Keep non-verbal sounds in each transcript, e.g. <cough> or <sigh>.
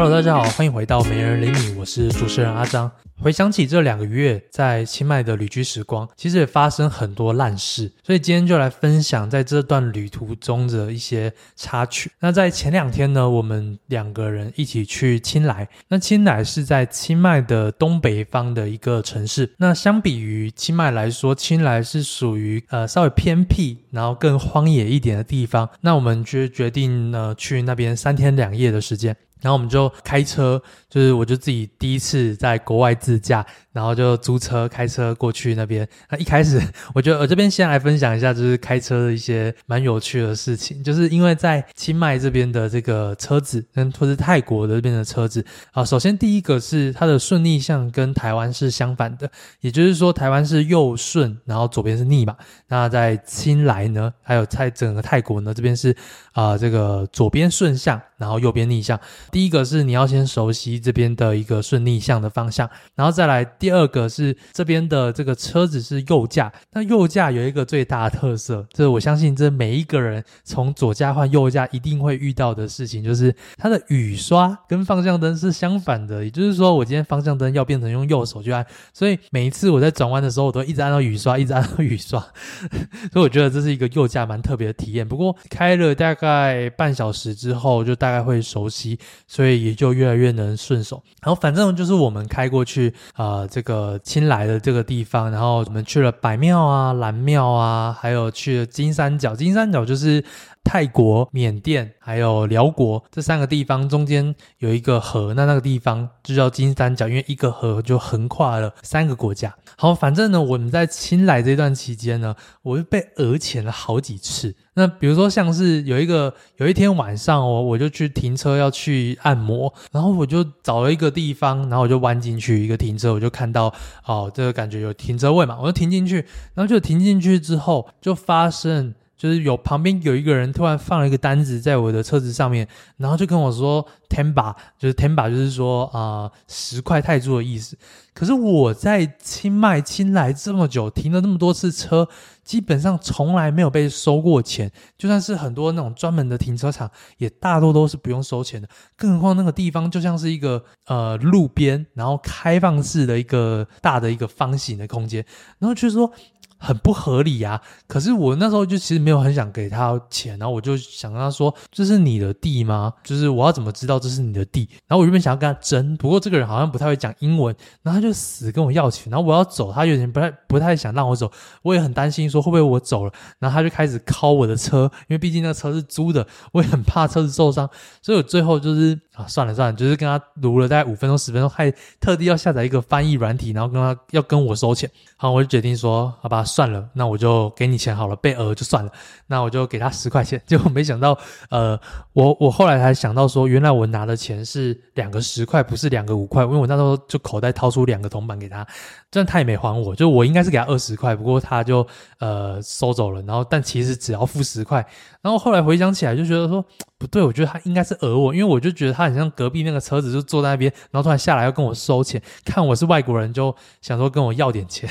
Hello，大家好，欢迎回到媒人理你，我是主持人阿张。回想起这两个月在清迈的旅居时光，其实也发生很多烂事，所以今天就来分享在这段旅途中的一些插曲。那在前两天呢，我们两个人一起去清莱。那清莱是在清迈的东北方的一个城市。那相比于清迈来说，清莱是属于呃稍微偏僻，然后更荒野一点的地方。那我们就决定呢去那边三天两夜的时间。然后我们就开车，就是我就自己第一次在国外自驾，然后就租车开车过去那边。那一开始，我觉得我这边先来分享一下，就是开车的一些蛮有趣的事情。就是因为在清迈这边的这个车子，跟或是泰国的这边的车子啊，首先第一个是它的顺逆向跟台湾是相反的，也就是说台湾是右顺，然后左边是逆嘛。那在清莱呢，还有在整个泰国呢，这边是啊、呃、这个左边顺向，然后右边逆向。第一个是你要先熟悉这边的一个顺逆向的方向，然后再来第二个是这边的这个车子是右驾，那右驾有一个最大的特色，这我相信这每一个人从左驾换右驾一定会遇到的事情，就是它的雨刷跟方向灯是相反的，也就是说我今天方向灯要变成用右手去按，所以每一次我在转弯的时候，我都一直按到雨刷，一直按到雨刷，<laughs> 所以我觉得这是一个右驾蛮特别的体验。不过开了大概半小时之后，就大概会熟悉。所以也就越来越能顺手。然后反正就是我们开过去啊、呃，这个新来的这个地方，然后我们去了白庙啊、蓝庙啊，还有去了金三角。金三角就是泰国、缅甸还有辽国这三个地方中间有一个河，那那个地方就叫金三角，因为一个河就横跨了三个国家。好，反正呢，我们在清莱这段期间呢，我就被讹钱了好几次。那比如说，像是有一个有一天晚上哦，我就去停车要去按摩，然后我就找了一个地方，然后我就弯进去一个停车，我就看到哦，这个感觉有停车位嘛，我就停进去，然后就停进去之后，就发生就是有旁边有一个人突然放了一个单子在我的车子上面，然后就跟我说 ten ba”，就是 ten ba”，就是说啊十块泰铢的意思。可是我在清迈清莱这么久，停了那么多次车。基本上从来没有被收过钱，就算是很多那种专门的停车场，也大多都是不用收钱的。更何况那个地方就像是一个呃路边，然后开放式的一个大的一个方形的空间，然后就是说。很不合理、啊！可是我那时候就其实没有很想给他钱，然后我就想跟他说：“这是你的地吗？就是我要怎么知道这是你的地？”然后我原本想要跟他争，不过这个人好像不太会讲英文，然后他就死跟我要钱。然后我要走，他有点不太不太想让我走，我也很担心说会不会我走了，然后他就开始敲我的车，因为毕竟那车是租的，我也很怕车子受伤，所以我最后就是啊算了算了，就是跟他撸了大概五分钟十分钟，还特地要下载一个翻译软体，然后跟他要跟我收钱。好，我就决定说好吧。算了，那我就给你钱好了，被讹就算了。那我就给他十块钱，结果没想到，呃，我我后来才想到说，原来我拿的钱是两个十块，不是两个五块，因为我那时候就口袋掏出两个铜板给他，但他也没还我，就我应该是给他二十块，不过他就呃收走了。然后但其实只要付十块。然后后来回想起来，就觉得说不对，我觉得他应该是讹我，因为我就觉得他很像隔壁那个车子就坐在那边，然后突然下来要跟我收钱，看我是外国人，就想说跟我要点钱。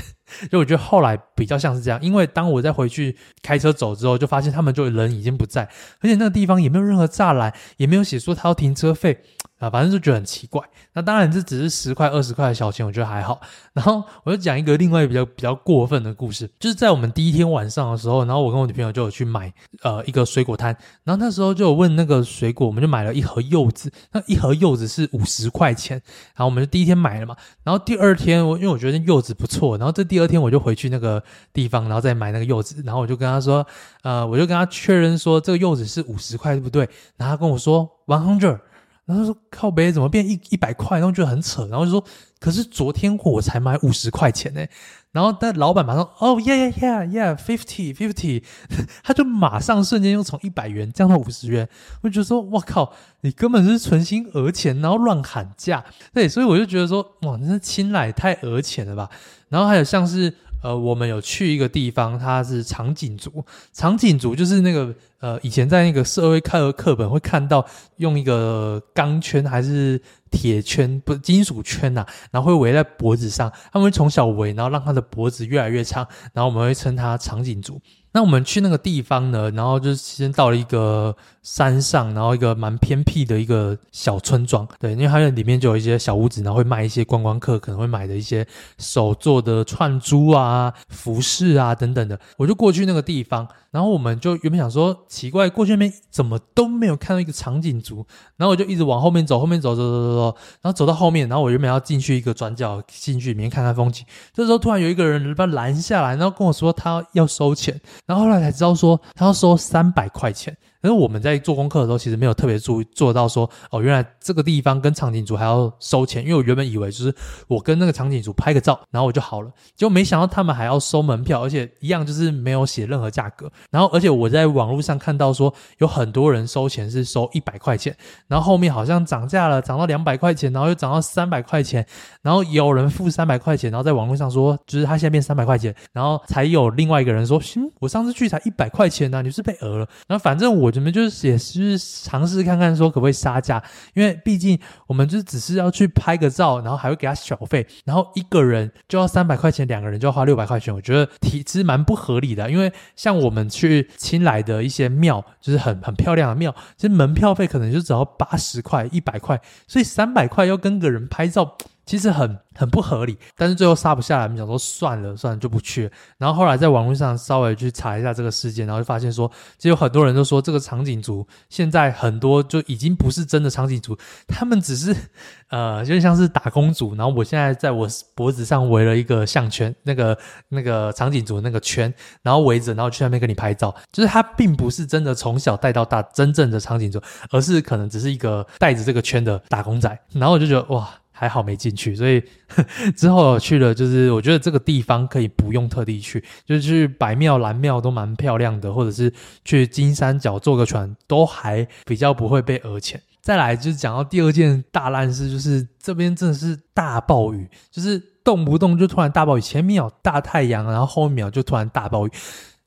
就我觉得后来比较像是这样，因为当我再回去开车走之后，就发现他们就人已经不在，而且那个地方也没有任何栅栏，也没有写说他要停车费。啊，反正就觉得很奇怪。那当然，这只是十块、二十块的小钱，我觉得还好。然后我就讲一个另外一个比较比较过分的故事，就是在我们第一天晚上的时候，然后我跟我女朋友就有去买呃一个水果摊，然后那时候就有问那个水果，我们就买了一盒柚子，那一盒柚子是五十块钱。然后我们就第一天买了嘛，然后第二天我因为我觉得柚子不错，然后这第二天我就回去那个地方，然后再买那个柚子，然后我就跟他说，呃，我就跟他确认说这个柚子是五十块，对不对？然后他跟我说 one hundred。然后说靠北怎么变一一百块？然后觉得很扯。然后就说，可是昨天我才买五十块钱呢。然后但老板马上哦、oh,，yeah yeah yeah yeah，fifty fifty，<laughs> 他就马上瞬间又从一百元降到五十元。我就说，哇靠，你根本是存心讹钱，然后乱喊价。对，所以我就觉得说，哇，真是清莱太讹钱了吧。然后还有像是。呃，我们有去一个地方，它是长颈族。长颈族就是那个呃，以前在那个社会课课本会看到用一个钢圈还是铁圈，不是金属圈呐、然后会围在脖子上，他们会从小围，然后让他的脖子越来越长，然后我们会称他长颈族。那我们去那个地方呢，然后就先到了一个山上，然后一个蛮偏僻的一个小村庄，对，因为它里面就有一些小屋子，然后会卖一些观光客可能会买的一些手做的串珠啊、服饰啊等等的。我就过去那个地方，然后我们就原本想说奇怪，过去那边怎么都没有看到一个长颈族，然后我就一直往后面走，后面走走走走走，然后走到后面，然后我原本要进去一个转角，进去里面看看风景，这时候突然有一个人把拦下来，然后跟我说他要收钱。然后后来才知道说他要收三百块钱。因为我们在做功课的时候，其实没有特别注意做到说，哦，原来这个地方跟场景组还要收钱。因为我原本以为就是我跟那个场景组拍个照，然后我就好了，结果没想到他们还要收门票，而且一样就是没有写任何价格。然后，而且我在网络上看到说，有很多人收钱是收一百块钱，然后后面好像涨价了，涨到两百块钱，然后又涨到三百块钱，然后有人付三百块钱，然后在网络上说，就是他现在变三百块钱，然后才有另外一个人说，行，我上次去才一百块钱呢，啊，你是被讹了。然后反正我。你们就是也是尝试看看说可不可以杀价，因为毕竟我们就只是要去拍个照，然后还会给他小费，然后一个人就要三百块钱，两个人就要花六百块钱，我觉得其实蛮不合理的。因为像我们去亲来的一些庙，就是很很漂亮的庙，其实门票费可能就只要八十块、一百块，所以三百块要跟个人拍照。其实很很不合理，但是最后杀不下来，我们想说算了算了就不去。然后后来在网络上稍微去查一下这个事件，然后就发现说，其实有很多人都说这个场景族现在很多就已经不是真的场景族，他们只是 <laughs> 呃，就像是打工族。然后我现在在我脖子上围了一个项圈，那个那个场景族那个圈，然后围着，然后去那边跟你拍照。就是他并不是真的从小带到大真正的场景族，而是可能只是一个带着这个圈的打工仔。然后我就觉得哇。还好没进去，所以 <laughs> 之后去了，就是我觉得这个地方可以不用特地去，就是去白庙、蓝庙都蛮漂亮的，或者是去金三角坐个船，都还比较不会被讹钱。再来就是讲到第二件大烂事，就是这边真的是大暴雨，就是动不动就突然大暴雨，前面有大太阳，然后后一秒就突然大暴雨。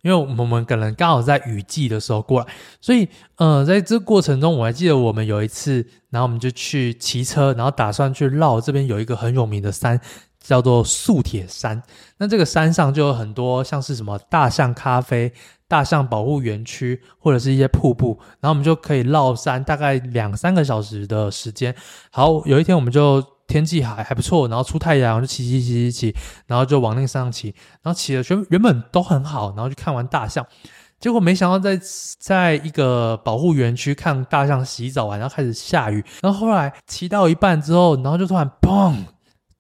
因为我们可能刚好在雨季的时候过来，所以，呃，在这过程中，我还记得我们有一次，然后我们就去骑车，然后打算去绕这边有一个很有名的山，叫做素铁山。那这个山上就有很多像是什么大象咖啡、大象保护园区，或者是一些瀑布，然后我们就可以绕山，大概两三个小时的时间。好，有一天我们就。天气还还不错，然后出太阳就骑骑骑骑骑，然后就往那个山上骑，然后骑的原原本都很好，然后就看完大象，结果没想到在在一个保护园区看大象洗澡完，然后开始下雨，然后后来骑到一半之后，然后就突然砰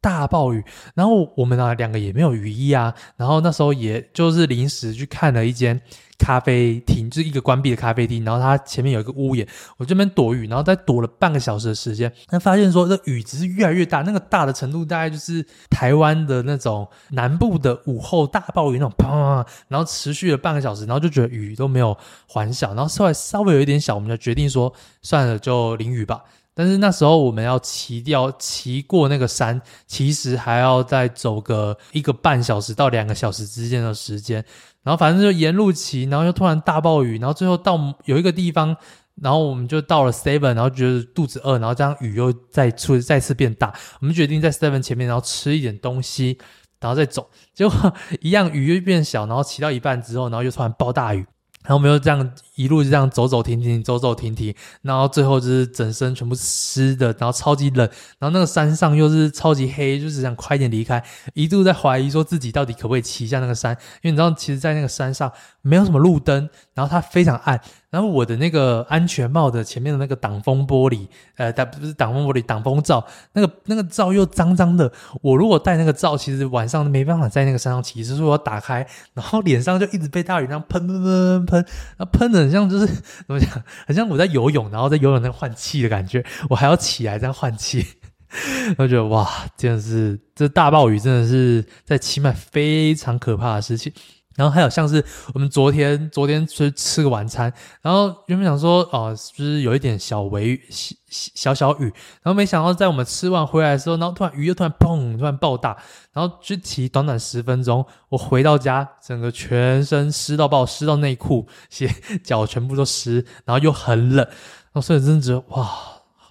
大暴雨，然后我们呢两个也没有雨衣啊，然后那时候也就是临时去看了一间。咖啡厅就是一个关闭的咖啡厅，然后它前面有一个屋檐，我这边躲雨，然后再躲了半个小时的时间，那发现说这雨只是越来越大，那个大的程度大概就是台湾的那种南部的午后大暴雨那种砰，然后持续了半个小时，然后就觉得雨都没有缓小，然后稍微稍微有一点小，我们就决定说算了，就淋雨吧。但是那时候我们要骑掉骑过那个山，其实还要再走个一个半小时到两个小时之间的时间。然后反正就沿路骑，然后又突然大暴雨，然后最后到有一个地方，然后我们就到了 Seven，然后觉得肚子饿，然后这样雨又再出再次变大，我们决定在 Seven 前面，然后吃一点东西，然后再走。结果一样雨又变小，然后骑到一半之后，然后又突然暴大雨。然后我们又这样一路就这样走走停停，走走停停，然后最后就是整身全部湿的，然后超级冷，然后那个山上又是超级黑，就是想快点离开，一度在怀疑说自己到底可不可以骑下那个山，因为你知道，其实，在那个山上没有什么路灯，然后它非常暗。然后我的那个安全帽的前面的那个挡风玻璃，呃，它不是挡风玻璃，挡风罩，那个那个罩又脏脏的。我如果戴那个罩，其实晚上没办法在那个山上骑，就是我打开，然后脸上就一直被大雨那样喷喷喷喷喷，那喷的很像就是 <laughs> 怎么讲，很像我在游泳，然后在游泳那换气的感觉，我还要起来这样换气。<laughs> 我觉得哇，真的是这大暴雨真的是在清迈非常可怕的事情。然后还有像是我们昨天昨天去吃个晚餐，然后原本想说哦，就是有一点小微小，小小雨，然后没想到在我们吃完回来的时候，然后突然雨又突然砰，突然爆大，然后具体短短十分钟，我回到家，整个全身湿到爆，湿到内裤、鞋脚全部都湿，然后又很冷，然后所以真的觉得哇，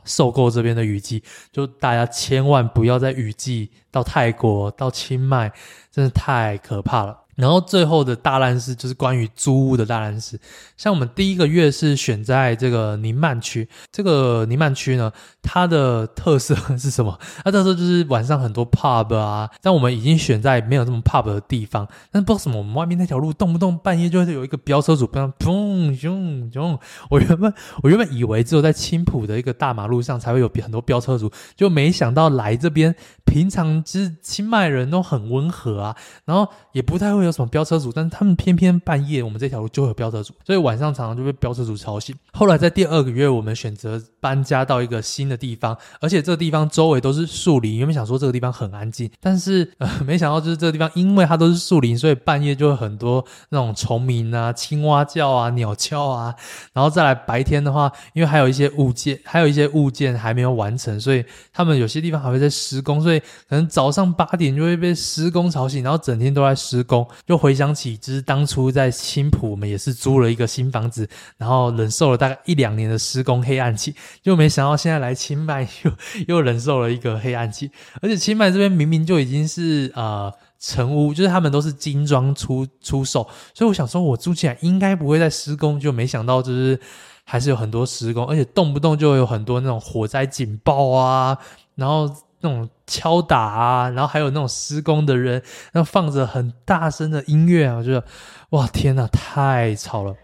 受够这边的雨季，就大家千万不要在雨季到泰国到清迈，真的太可怕了。然后最后的大烂事就是关于租屋的大烂事。像我们第一个月是选在这个宁曼区，这个宁曼区呢，它的特色是什么？<laughs> 它特色就是晚上很多 pub 啊。但我们已经选在没有这么 pub 的地方，但是不知道什么，我们外面那条路动不动半夜就会有一个飙车主，不然砰咻咻。我原本我原本以为只有在青浦的一个大马路上才会有很多飙车主，就没想到来这边，平常其实清迈人都很温和啊，然后也不太会有。什么飙车族，但是他们偏偏半夜我们这条路就会有飙车族，所以晚上常常就被飙车族吵醒。后来在第二个月，我们选择搬家到一个新的地方，而且这个地方周围都是树林。原本想说这个地方很安静，但是呃，没想到就是这个地方，因为它都是树林，所以半夜就会很多那种虫鸣啊、青蛙叫啊、鸟叫啊。然后再来白天的话，因为还有一些物件，还有一些物件还没有完成，所以他们有些地方还会在施工，所以可能早上八点就会被施工吵醒，然后整天都在施工。就回想起，就是当初在青浦，我们也是租了一个新房子，然后忍受了大概一两年的施工黑暗期，就没想到现在来清迈又又忍受了一个黑暗期。<laughs> 而且清迈这边明明就已经是呃成屋，就是他们都是精装出出售，所以我想说，我租起来应该不会再施工，就没想到就是还是有很多施工，而且动不动就有很多那种火灾警报啊，然后。那种敲打啊，然后还有那种施工的人，然后放着很大声的音乐啊，我觉得哇天呐，太吵了。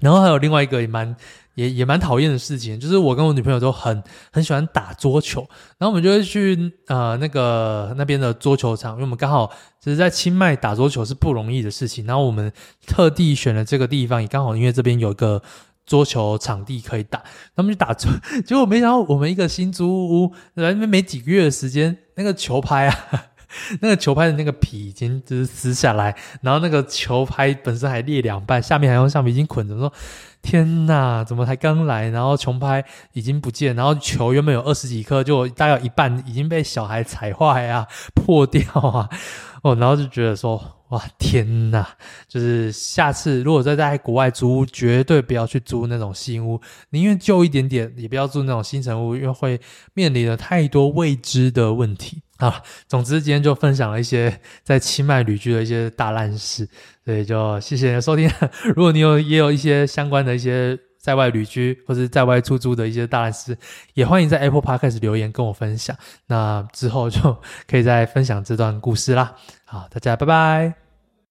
然后还有另外一个也蛮也也蛮讨厌的事情，就是我跟我女朋友都很很喜欢打桌球，然后我们就会去呃那个那边的桌球场，因为我们刚好其实在清迈打桌球是不容易的事情，然后我们特地选了这个地方，也刚好因为这边有一个。桌球场地可以打，他们就打桌，<laughs> 结果没想到我们一个新租屋，来那边没几个月的时间，那个球拍啊，<laughs> 那个球拍的那个皮已经就是撕下来，然后那个球拍本身还裂两半，下面还用橡皮筋捆着。说天哪，怎么才刚来，然后球拍已经不见，然后球原本有二十几颗，就大概有一半已经被小孩踩坏啊，破掉啊，哦，然后就觉得说。哇天呐，就是下次如果再在国外租屋，绝对不要去租那种新屋，宁愿旧一点点，也不要住那种新城屋，因为会面临了太多未知的问题啊。总之，今天就分享了一些在清迈旅居的一些大烂事，所以就谢谢你的收听。<laughs> 如果你有也有一些相关的一些在外旅居或者在外出租的一些大师，也欢迎在 Apple Podcast 留言跟我分享。那之后就可以再分享这段故事啦。好，大家拜拜。